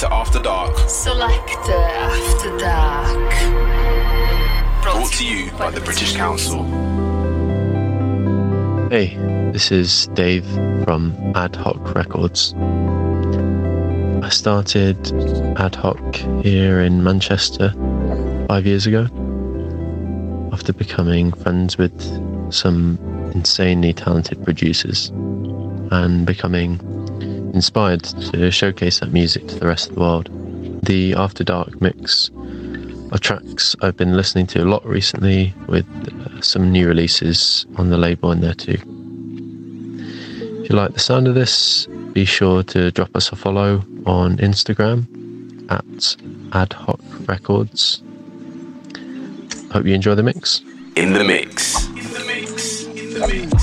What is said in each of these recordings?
Selector After Dark. Selector After Dark. Brought to you by the British Council. Hey, this is Dave from Ad Hoc Records. I started Ad Hoc here in Manchester five years ago after becoming friends with some insanely talented producers and becoming inspired to showcase that music to the rest of the world. The After Dark mix of tracks I've been listening to a lot recently with uh, some new releases on the label in there too. If you like the sound of this, be sure to drop us a follow on Instagram at Ad Hoc Records. Hope you enjoy the mix. In the mix. In the mix. In the mix.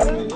Amen.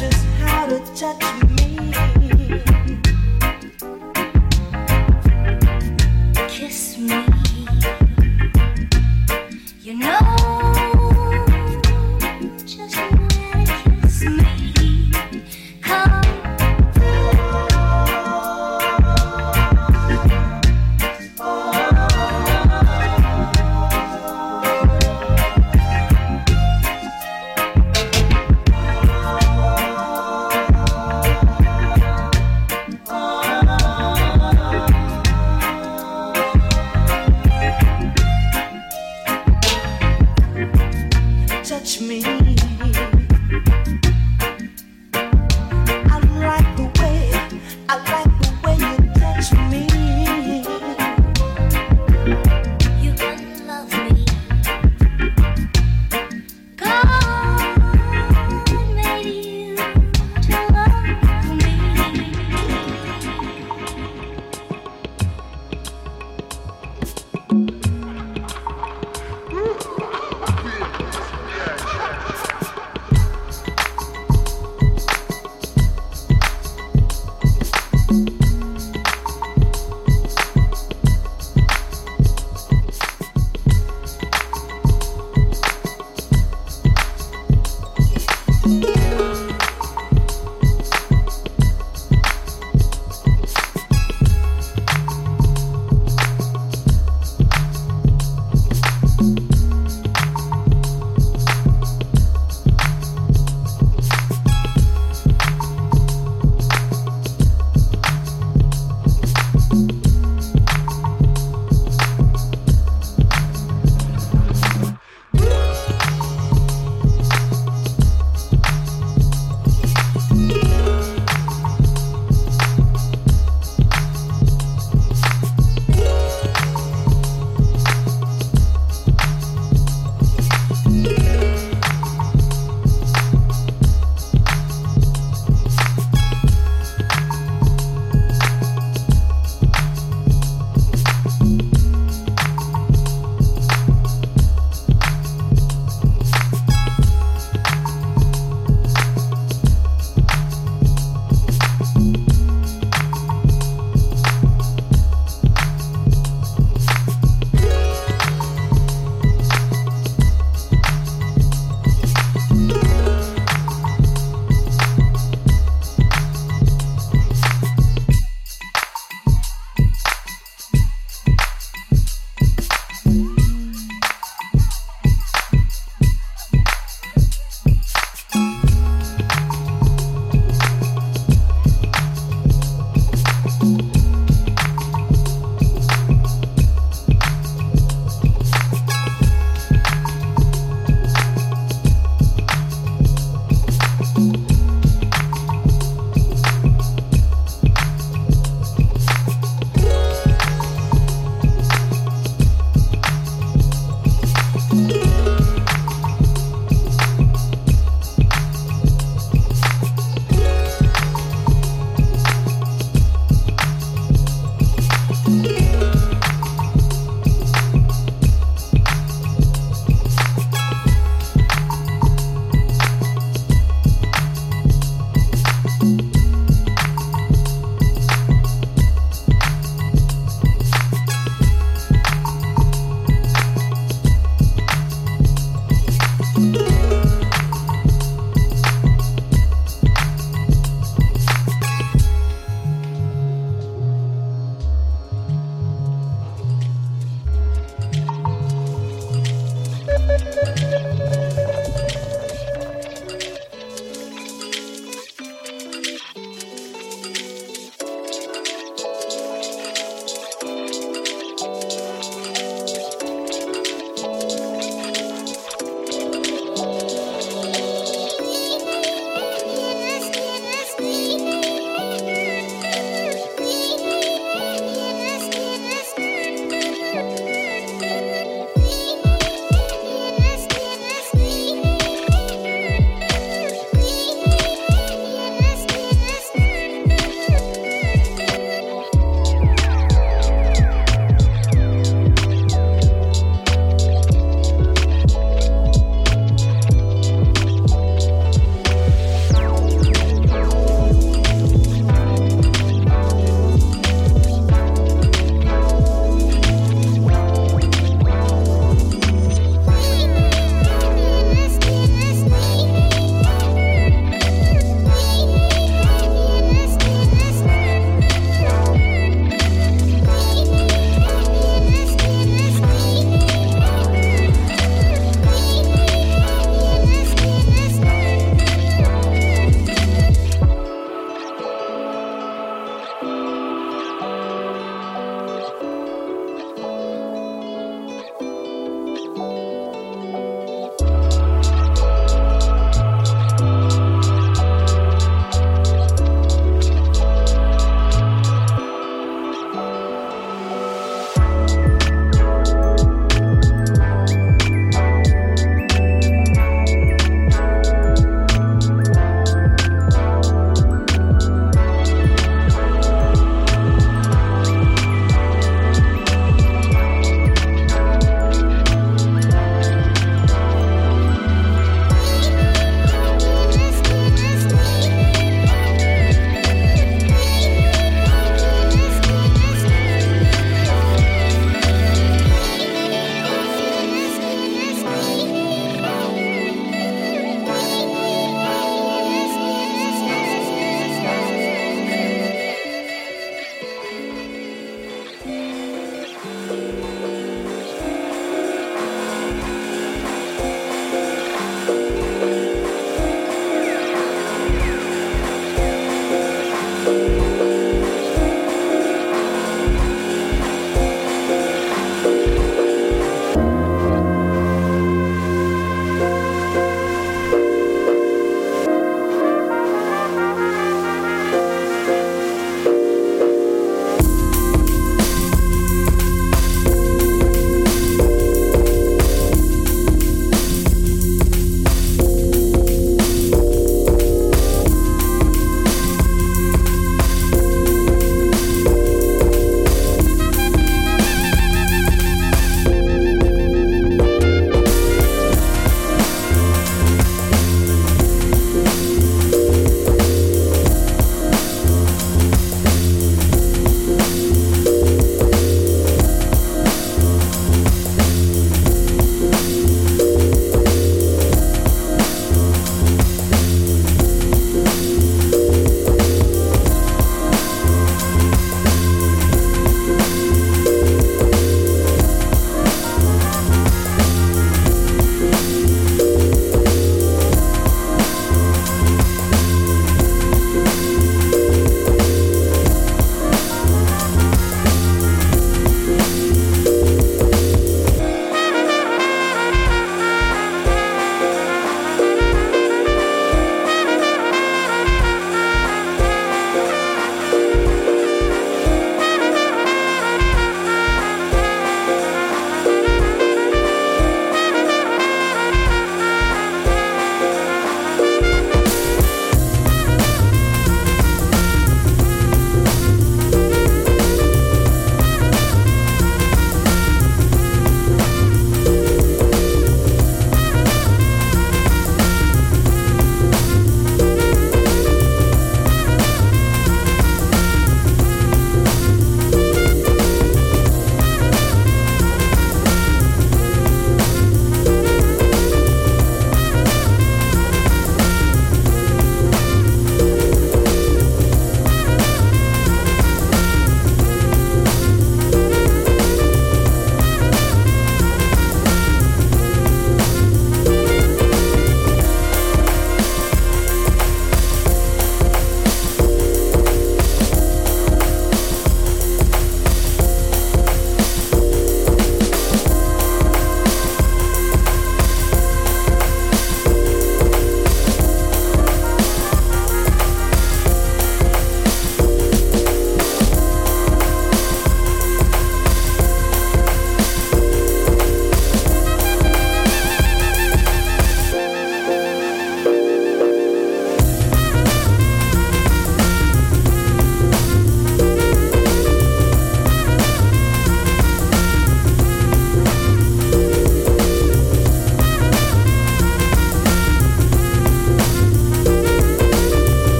just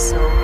by